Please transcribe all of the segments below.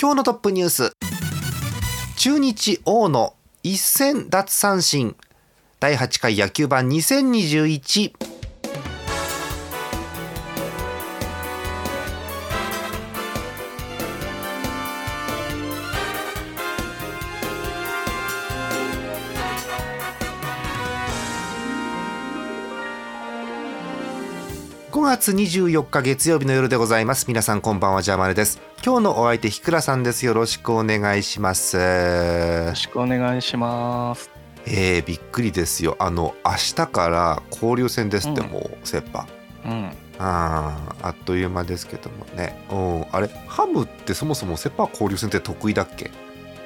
今日のトップニュース。中日大野一戦奪三振。第8回野球盤2021月24日月曜日の夜でございます。皆さんこんばんはジャーマネです。今日のお相手ひくらさんです。よろしくお願いします。よろしくお願いします。えー、びっくりですよ。あの明日から交流戦ですって、もう切羽。うん。あーあっという間ですけどもね。うんあれ？ハムってそもそもセパ交流戦って得意だっけ？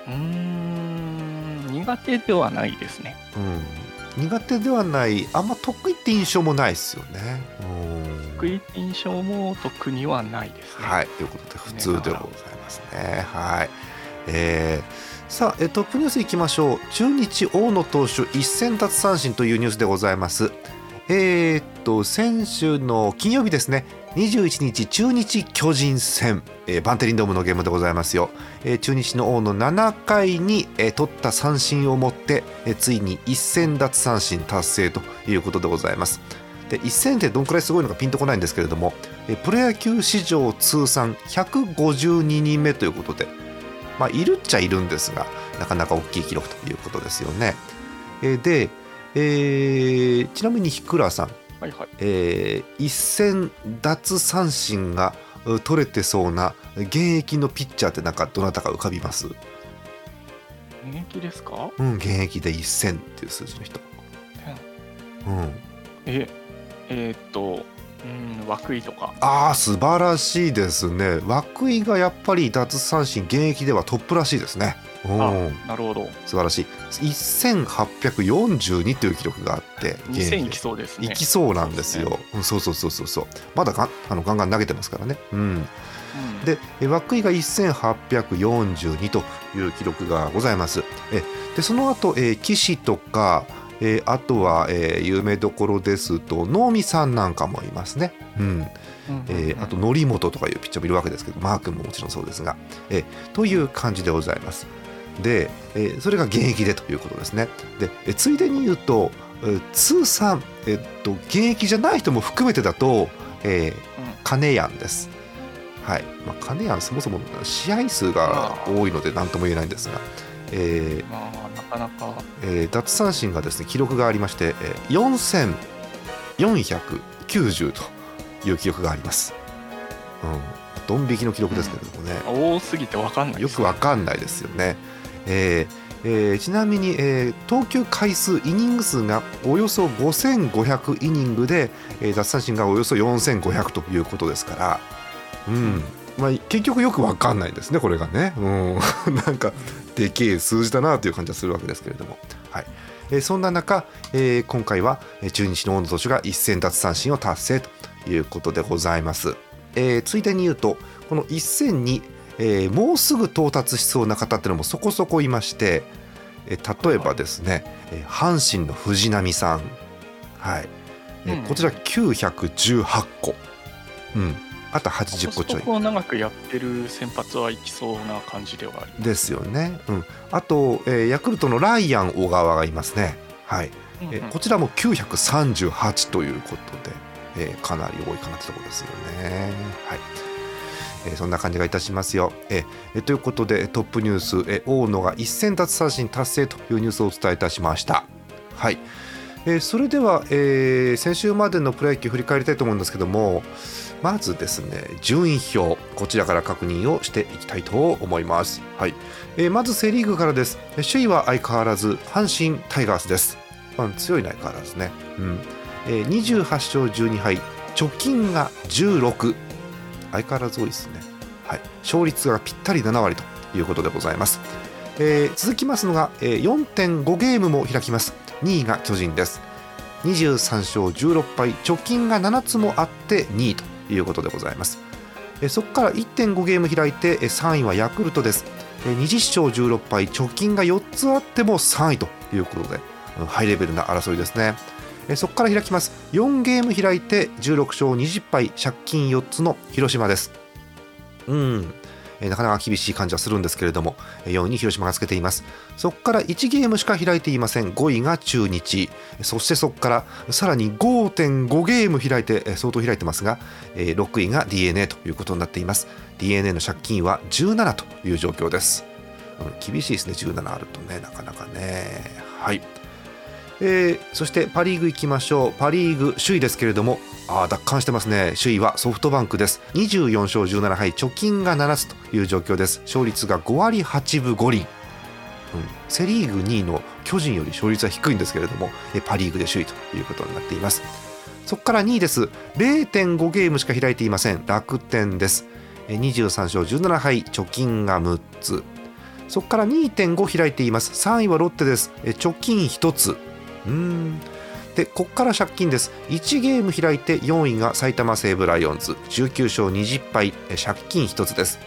うーん苦手ではないですね。うん。苦手ではない。あんま得意って印象もないですよね。うん得意印象も特にはないですね。はいということで普通でございますね。はい。えーさあえトップニュースいきましょう。中日大野投手一戦奪三振というニュースでございます。えーっと先週の金曜日ですね。21日中日巨人戦、えーバンテリンドームのゲームでございますよ、えー中日の大野7回に、えー取った三振をもって、えーついに一戦奪三振達成ということでございますで一戦ってどんくらいすごいのかピンとこないんですけれどもえープロ野球史上通算152人目ということでまあいるっちゃいるんですがなかなか大きい記録ということですよね。えーで、えーちなみに日倉さんはいはい。えー一戦奪三振がう取れてそうな現役のピッチャーってなんかどなたか浮かびます？現役ですか？うん現役で一戦っていう数字の人。うん。ええーっとうん涌井とか。ああ素晴らしいですね。涌井がやっぱり奪三振現役ではトップらしいですね。なるほど。素晴らしい。1842という記録があって現役。2000いきそうですね。いきそうなんですよ。うん。そうそうそうそうそう。まだがあのガンガン投げてますからね。うん。うん。でえ涌井が1842という記録がございます。えでその後、えー岸とか、えーあとは、えー有名どころですと能見さんなんかもいますね。うんうんえーあと則本とかいうピッチャーもいるわけですけどマー君ももちろんそうですが、えーという感じでございます。で、えーそれが現役でということですね。で、えーついでに言うと、えー通算、えっと現役じゃない人も含めてだと、えー金谷です。はい、まあ、金谷そもそも試合数が多いので何とも言えないんですが、えーかなか。えー奪三振がですね記録がありまして、えー4490という記録があります。うん、ドン引きの記録ですけれどもね、多すぎてわかんないよくわかんないですよね。えーえーちなみに、えー投球回数イニング数がおよそ5500イニングで、えー奪三振がおよそ4500ということですから、うんまあ、結局よくわかんないですねこれがね、うん、なんかでけえ数字だなという感じがするわけですけれども、はい。えーそんな中、えー今回はえー中日の大野投手が一戦奪三振を達成ということでございます。えーついでに言うとこの一戦に、えーもうすぐ到達しそうな方っていうのもそこそこいまして、えー例えばですね、えー阪神の藤波さん、はい。えこちら918個、うん、あと80個ちょい。そこを長くやってる先発はいきそうな感じではありですよね、うん、あと、えーヤクルトのライアン小川がいますね、はい。えーこちらも938ということで、えーかなり多いかなってところですよね。はい。えーそんな感じがいたしますよ。えーえーということでトップニュース、えー大野が一戦奪三振達成というニュースをお伝えいたしました。はいえーそれでは、えー先週までのプロ野球振り返りたいと思うんですけどもまずですね順位表こちらから確認をしていきたいと思います。はいえーまずセ・リーグからです。首位は相変わらず阪神タイガースです。強いね相変わらずね。うんえー28勝12敗貯金が16相変わらず多いですね。はい、勝率がぴったり7割ということでございます、えー、続きますのが、えー、4.5ゲームも開きます2位が巨人です。23勝16敗貯金が7つもあって2位ということでございます。そこから1.5ゲーム開いて3位はヤクルトです。20勝16敗貯金が4つあっても3位ということでハイレベルな争いですね。そこから開きます。4ゲーム開いて16勝20敗借金4つの広島です。うん。えなかなか厳しい感じはするんですけれども4位に広島がつけています。そこから1ゲームしか開いていません。5位が中日。そしてそこからさらに5.5ゲーム開いて相当開いてますが6位が d n a ということになっています。d n a の借金は17という状況です、うん、厳しいですね。17あるとねなかなかね。はい。えー、そしてパ・リーグいきましょう。パ・リーグ首位ですけれども。あ奪還してますね。首位はソフトバンクです。24勝17敗。貯金が7つという状況です。勝率が5割8分5厘、うん、セ・リーグ2位の巨人より勝率は低いんですけれども。パ・リーグで首位ということになっています。そこから2位です。0.5ゲームしか開いていません。楽天です。23勝17敗。貯金が6つ。そこから2.5開いています。3位はロッテです。貯金1つ。うん。でここから借金です。1ゲーム開いて4位が埼玉西武ライオンズ。19勝20敗借金1つです。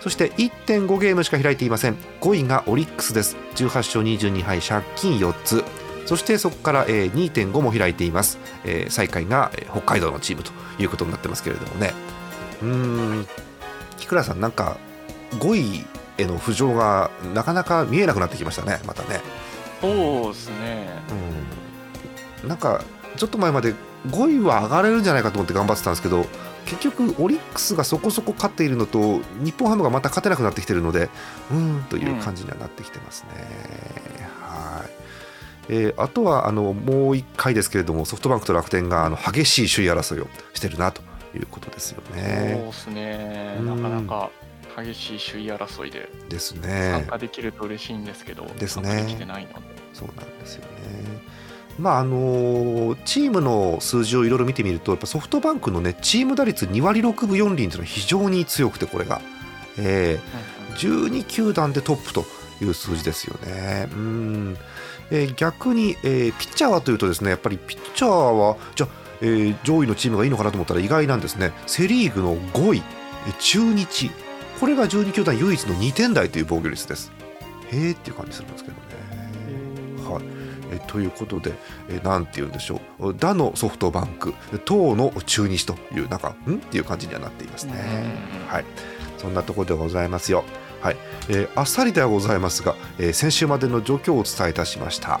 そして1.5ゲームしか開いていません。5位がオリックスです。18勝22敗借金4つ。そしてそこから2.5も開いています。最下位が北海道のチームということになってますけれどもね。うん。木倉さんなんか5位への浮上がなかなか見えなくなってきましたねまたね。そうですね、うん、なんかちょっと前まで5位は上がれるんじゃないかと思って頑張ってたんですけど結局オリックスがそこそこ勝っているのと日本ハムがまた勝てなくなってきてるのでうんという感じにはなってきてますね。うん、はいえー、あとはあのもう1回ですけれどもソフトバンクと楽天があの激しい首位争いをしてるなということですよね。そうですね、なかなか激しい首位争いでですね。参加できると嬉しいんですけど、ですね、できてないので。そうなんですよね。まああのチームの数字をいろいろ見てみるとやっぱソフトバンクのねチーム打率2割6分4厘というのは非常に強くてこれが、えー、12球団でトップという数字ですよね。うん。えー、逆に、えー、ピッチャーはというとですねやっぱりピッチャーはじゃえー、上位のチームがいいのかなと思ったら意外なんですね。セ・リーグの5位中日これが12球団唯一の2点台という防御率です。へえっていう感じするんですけどね。はいえということで、えなんて言うんでしょう、打のソフトバンク、等の中日という、なんか、ん？っていう感じにはなっていますね。はい、そんなところでございますよ。はい、えー、あっさりではございますが、えー、先週までの状況をお伝えいたしました。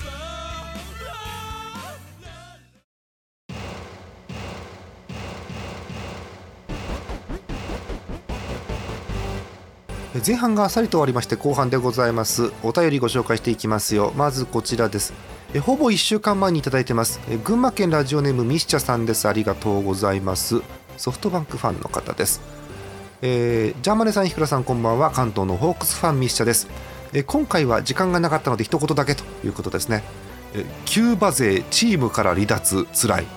前半があさりと終わりまして後半でございますお便りご紹介していきますよまずこちらですえほぼ1週間前にいただいてますえ群馬県ラジオネームミスチャさんですありがとうございますソフトバンクファンの方ですえー、ジャーマネさん、ひくらさん、こんばんは。関東のホークスファン、ミスチャです。え今回は時間がなかったので、一言だけということですね。えキューバ勢、チームから離脱、つらい。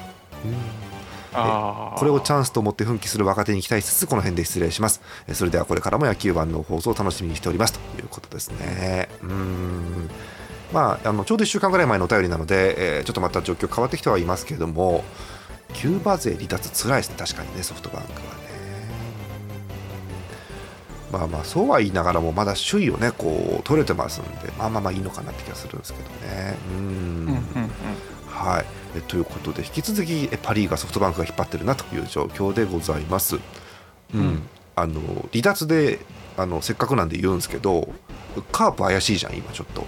これをチャンスと思って奮起する若手に期待しつつこの辺で失礼します。それではこれからも野球盤の放送を楽しみにしております。ということですね。うん。まあ、あのちょうど1週間ぐらい前のお便りなので、えー、ちょっとまた状況変わってきてはいますけれどもキューバ勢離脱つらいですね。確かにねソフトバンクはね。まあまあそうは言いながらもまだ首位をねこう取れてますんでまあまあまあいいのかなって気がするんですけどね。うんはい。えということで引き続きパ・リーガーソフトバンクが引っ張ってるなという状況でございます。うん、うん、あの離脱であのせっかくなんで言うんですけどカープ怪しいじゃん今ちょっと、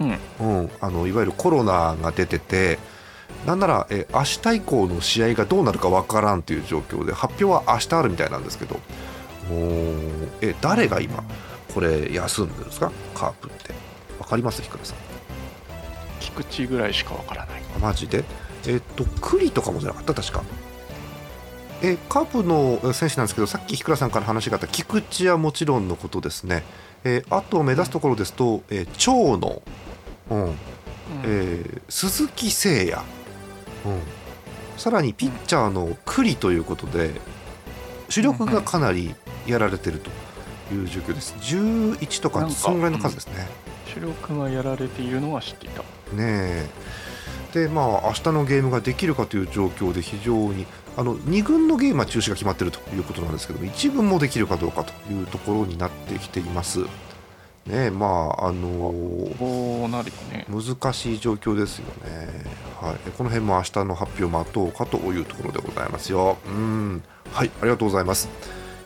うん、うん、あのいわゆるコロナが出ててなんなら、えー明日以降の試合がどうなるかわからんという状況で発表は明日あるみたいなんですけど。おー。え誰が今これ休んでるんですか？カープって。わかります？ひくらさん菊池ぐらいしかわからない。あマジで？えっと栗とかもじゃなかった？確か。えカープのえ選手なんですけどさっきひくらさんから話があった菊池はもちろんのことですね、えーあと目指すところですと、えー長野、うん。うん。えー鈴木誠也、うん、さらにピッチャーの栗ということで主力がかなりやられてるという状況です。11とかなんかそのぐらいの数ですね。主力がやられているのは知っていた。ねえでまあ明日のゲームができるかという状況で非常にあの2軍のゲームは中止が決まっているということなんですけども1軍もできるかどうかというところになってきています。ねえまああのこうなるよね。難しい状況ですよね、はい、この辺も明日の発表を待とうかというところでございますよ。うんはいありがとうございます。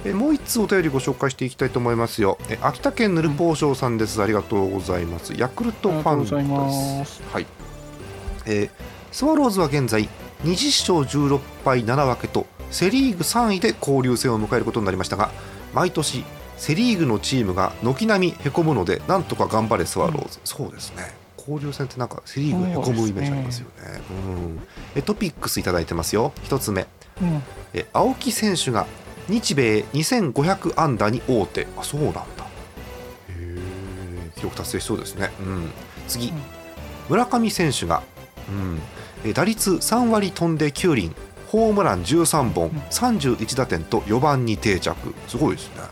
えもう一つお便りご紹介していきたいと思いますよ。え秋田県ぬるぽうしょうさんです。ありがとうございます。ヤクルトファンです。はい。えースワローズは現在20勝16敗7分けとセ・リーグ3位で交流戦を迎えることになりましたが毎年セ・リーグのチームが軒並みへこむのでなんとか頑張れスワローズ、そうですね。交流戦ってなんかセ・リーグへこむイメージありますよね。うん。えトピックスいただいてますよ。一つ目。うん。え青木選手が日米2500安打に王手。あそうなんだ。記録達成しそうですね、うん、次、うん。村上選手が、うん、え打率3割飛んで9厘ホームラン13本。31打点と4番に定着。すごいですね、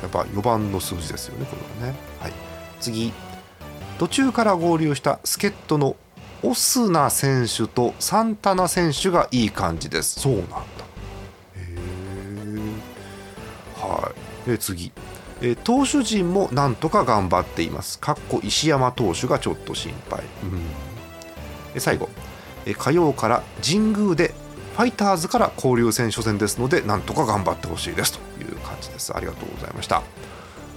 うん。やっぱ4番の数字ですよねこれはね、はい、次。途中から合流した助っ人のオスナ選手とサンタナ選手がいい感じです。そうなんだえ次。え投手陣もなんとか頑張っています。かっこ石山投手がちょっと心配、うん。最後。え火曜から神宮でファイターズから交流戦初戦ですのでなんとか頑張ってほしいです。という感じです。ありがとうございました。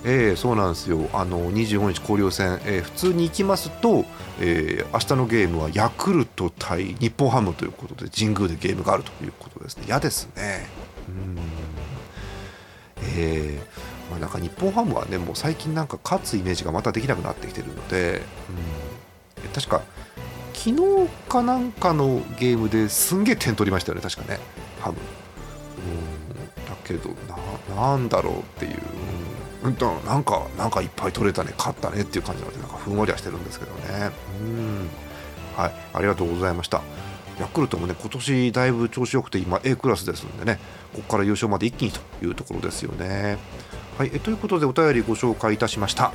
えーそうなんですよ。あの25日交流戦、えー普通に行きますと、えー明日のゲームはヤクルト対日本ハムということで神宮でゲームがあるということですね。嫌ですね。うん。えー。まあ、なんか日本ハムはねもう最近なんか勝つイメージがまたできなくなってきてるので、うん、確か昨日かなんかのゲームですんげえ点取りましたよね確かねハム、うん、だけどなんだろうっていう、うん、なんかなんかいっぱい取れたね勝ったねっていう感じなのでなんかふんわりはしてるんですけどね。うん。はい。ありがとうございました。ヤクルトもね今年だいぶ調子よくて今 A クラスですのでねここから優勝まで一気にというところですよね。はい、えということでお便りご紹介いたしました。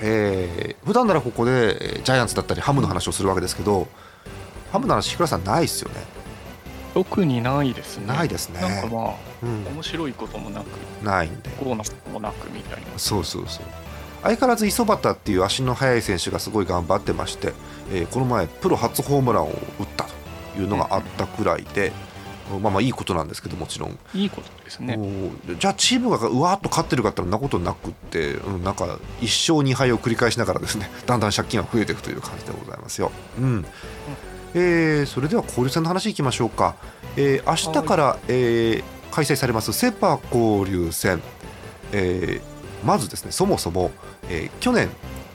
えー、普段ならここでえージャイアンツだったりハムの話をするわけですけどハムの話、日倉さんないですよね。特にないですね。ないですねなんかまあ、うん、面白いこともなく、ないんで。こうなこともなくみたいな。そうそうそう。相変わらず磯端っていう足の速い選手がすごい頑張ってまして、えーこの前プロ初ホームランを打っいうのがあったくらいで、まあまあいいことなんですけどもちろんいいことですね。じゃあチームがうわーっと勝ってるかってそんなことなくって、うん、なんか一勝二敗を繰り返しながらですねだんだん借金が増えていくという感じでございますよ。うんえーそれでは交流戦の話いきましょうか、えー明日から、えー開催されますセ・パ交流戦、えーまずですねそもそも、えー去年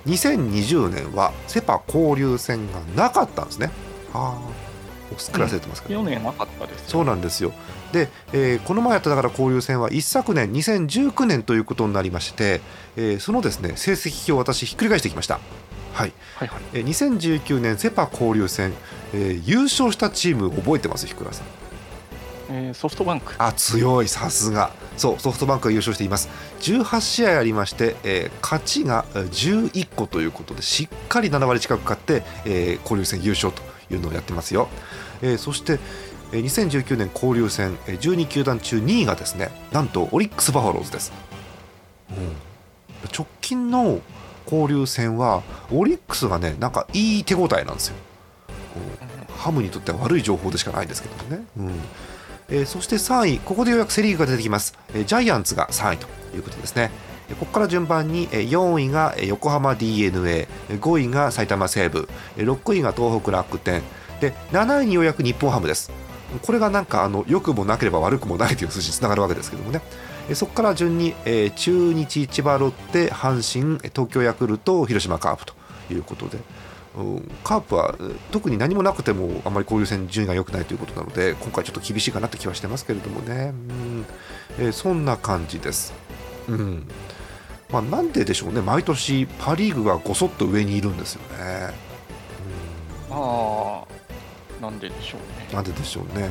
2020年はセ・パ交流戦がなかったんですね。ああすっかり忘れてますけど、去年なかったですよ。そうなんですよ。で、えーこの前やっただから交流戦は一昨年2019年ということになりまして、えーそのですね成績表を私ひっくり返してきました。はい、はいはい。えー2019年セ・パ交流戦、えー優勝したチーム覚えてます？ひくらさん。えーソフトバンク。あ強いさすがそうソフトバンクが優勝しています18試合ありまして、えー勝ちがえー11個ということでしっかり7割近く勝って、えー交流戦優勝というのをやってますよ、えーそしてえー2019年交流戦えー12球団中2位がですねなんとオリックス・バファローズです、直近の交流戦はオリックスがねなんかいい手応えなんですよ、うん。ハムにとっては悪い情報でしかないんですけどもね、うん。えーそして3位ここでようやくセ・リーグが出てきます、えージャイアンツが3位ということですね、ここから順番に4位が横浜 d n a 5位が埼玉西武6位が東北楽天で7位にようやく日本ハムです。これがなんかあの良くもなければ悪くもないという数字につながるわけですけどもね。そこから順に、え中日、千葉ロッテ、阪神、東京ヤクルト、広島カープということで、うんカープは特に何もなくてもあまり交流戦順位が良くないということなので今回ちょっと厳しいかなって気はしてますけれどもね、うんえーそんな感じです。うん。まあ、なんででしょうね毎年パ・リーグがごそっと上にいるんですよね。ああ、なんででしょうね。なんででしょうね、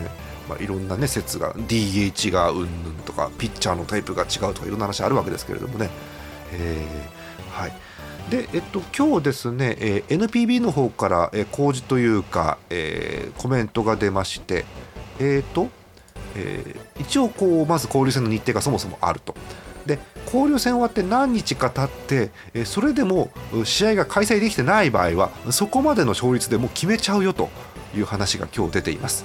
まあ、いろんな、ね、説が DH がうんぬんとかピッチャーのタイプが違うとかいろんな話あるわけですけれどもね。えーはいでえっと、今日ですね、えー NPB の方から、えー公示というか、えーコメントが出まして、えーとえー一応こう、まず交流戦の日程がそもそもあると。で交流戦終わって何日か経って、それでも試合が開催できてない場合はそこまでの勝率でもう決めちゃうよという話が今日出ています。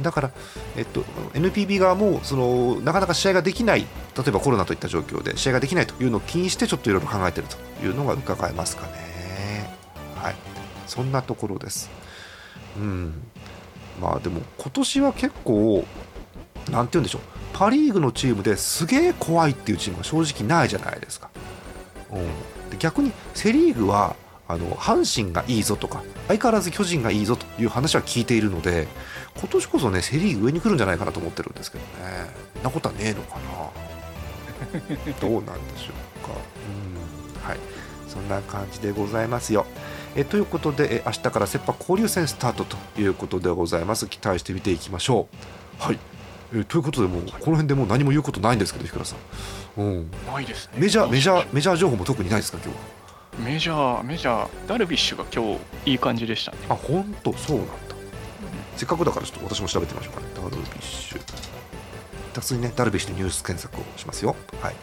だから、えっと、NPB 側もそのなかなか試合ができない例えばコロナといった状況で試合ができないというのを気にしてちょっといろいろ考えているというのが伺えますかね。はい、そんなところです。うん、まあでも今年は結構なんて言うんでしょうパ・リーグのチームですげえ怖いっていうチームが正直ないじゃないですか。うん、で逆にセ・リーグはあの阪神がいいぞとか相変わらず巨人がいいぞという話は聞いているので今年こそねセ・リーグ上に来るんじゃないかなと思ってるんですけどね。なことはねえのかな。どうなんでしょうか。うん。はい。そんな感じでございますよ。えということでえ明日からセ・パ交流戦スタートということでございます。期待して見ていきましょう。はいえということでもうこの辺でもう何も言うことないんですけどひくらさん、うん、ないですね。メジャーメジャーメジャー情報も特にないですか今日は？メジャー、メジャー、ダルビッシュが今日いい感じでしたね。あ本当？そうなんだ。せっかくだからちょっと私も調べてみましょうかね。ダルビッシュ。普通にねダルビッシュでニュース検索をしますよ。はい。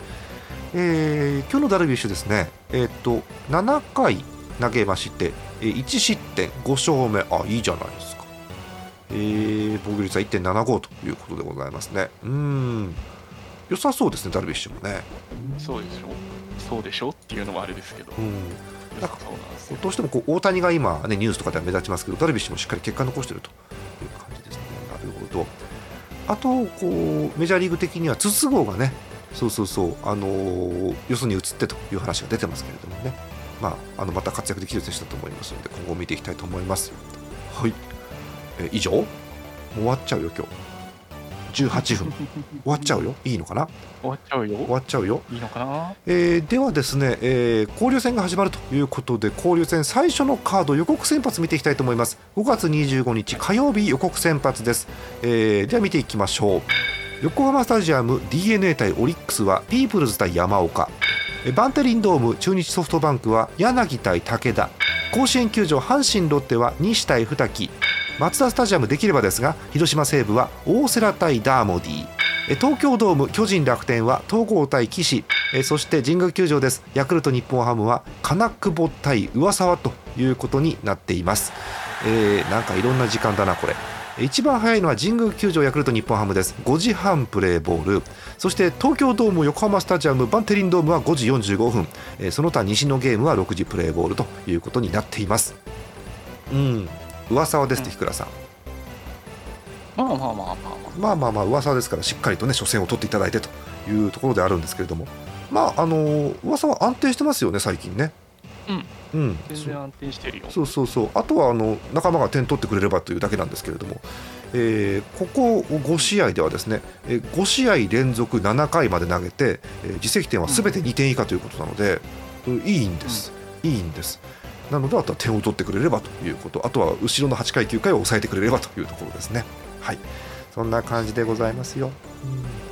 えー今日のダルビッシュですね。えーっと7回投げましてえー1失点5勝目。あいいじゃないですかえー防御率は1.75ということでございますね。うーん。良さそうですねダルビッシュもね。そうでしょそうでしょっていうのもあれですけど、うん。なんですよ。どうしてもこう大谷が今、ね、ニュースとかでは目立ちますけどダルビッシュもしっかり結果残しているという感じですね。なるほど。あとこうメジャーリーグ的には筒香がねそうそうそう、あのーよそに移ってという話が出てますけれどもね、まあ、あのまた活躍できる選手だと思いますので今後見ていきたいと思います。はい、えー以上？もう終わっちゃうよ今日。18分。終わっちゃうよ。いいのかな？終わっちゃうよ。終わっちゃうよ。いいのかな？えーではですね、えー交流戦が始まるということで交流戦最初のカード予告先発見ていきたいと思います。5月25日火曜日予告先発です、えーでは見ていきましょう。横浜スタジアム d n a 対オリックスはピープルズ対山岡。えーバンテリンドーム中日ソフトバンクは柳対武田。甲子園球場阪神ロッテは西対二木マツダスタジアムできればですが広島西部は大瀬良対ダーモディ。東京ドーム巨人楽天は東郷対岸。そして神宮球場です。ヤクルト日本ハムは金久保対上沢ということになっています、えーなんかいろんな時間だなこれ。一番早いのは神宮球場ヤクルト日本ハムです。5時半プレーボール。そして東京ドーム横浜スタジアムバンテリンドームは5時45分。その他西のゲームは6時プレーボールということになっています。うん。上沢ですって日倉さん。まあまあまあまあまあ。まあまあまあ噂ですからしっかりとね初戦を取っていただいてというところであるんですけれども。まああの噂は安定してますよね最近ね。うん。うん。全然安定してるよ。そうそうそう。あとはあの仲間が点取ってくれればというだけなんですけれども、えーここ5試合ではですねえー5試合連続7回まで投げて、えー自責点はすべて2点以下ということなので、うんいいんです、いいんですなのであとは点を取ってくれればということあとは後ろの8回9回を抑えてくれればというところですねはいそんな感じでございますよ、うん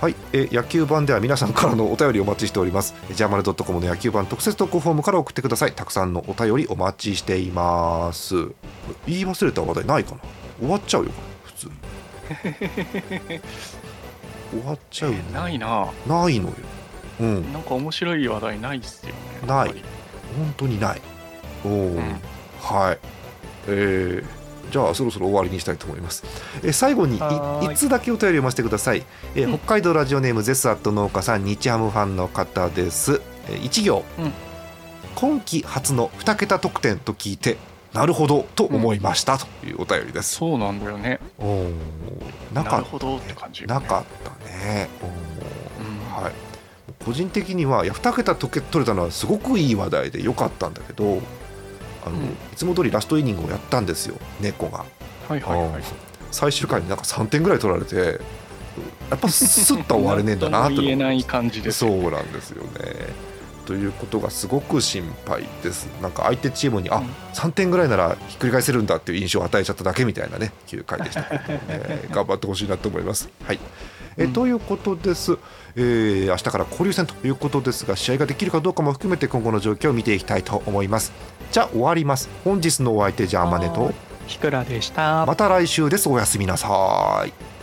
はい、えー野球版では皆さんからのお便りお待ちしております。ジャーマルドットコムの野球版特設投稿フォームから送ってください。たくさんのお便りお待ちしています。言い忘れた話題ないかな？終わっちゃうよ、普通に。終わっちゃうね。ないな。ないのよ。うん、なんか面白い話題ないっすよね。ない本当にない。おお、んはい。えーじゃあそろそろ終わりにしたいと思います。え最後にいはーいいつだけお便り読ませてください。えうん北海道ラジオネームゼスアット農家さん日ハムファンの方です。え一行、うん今季初の2桁得点と聞いてなるほどと思いました、というお便りです。そうなんだよね。おーなかっなるほどって感じ、なかったね。おーうんはい。個人的にはいや2桁取け取れたのはすごくいい話題で良かったんだけど、あの、うんいつも通りラストイニングをやったんですよ猫が。はいはいはい。最終回になんか3点ぐらい取られてやっぱスッと終われねえんだなととも言えない感じですそよ。うなんですよね。ということがすごく心配です。なんか相手チームに、あうん3点ぐらいならひっくり返せるんだっていう印象を与えちゃっただけみたいなね9回でしたけど、ね、頑張ってほしいなと思います。はいえうんということです、えー明日から交流戦ということですが試合ができるかどうかも含めて今後の状況を見ていきたいと思います。じゃあ終わります。本日のお相手ジャーマネとひくらでした。また来週です。おやすみなさい。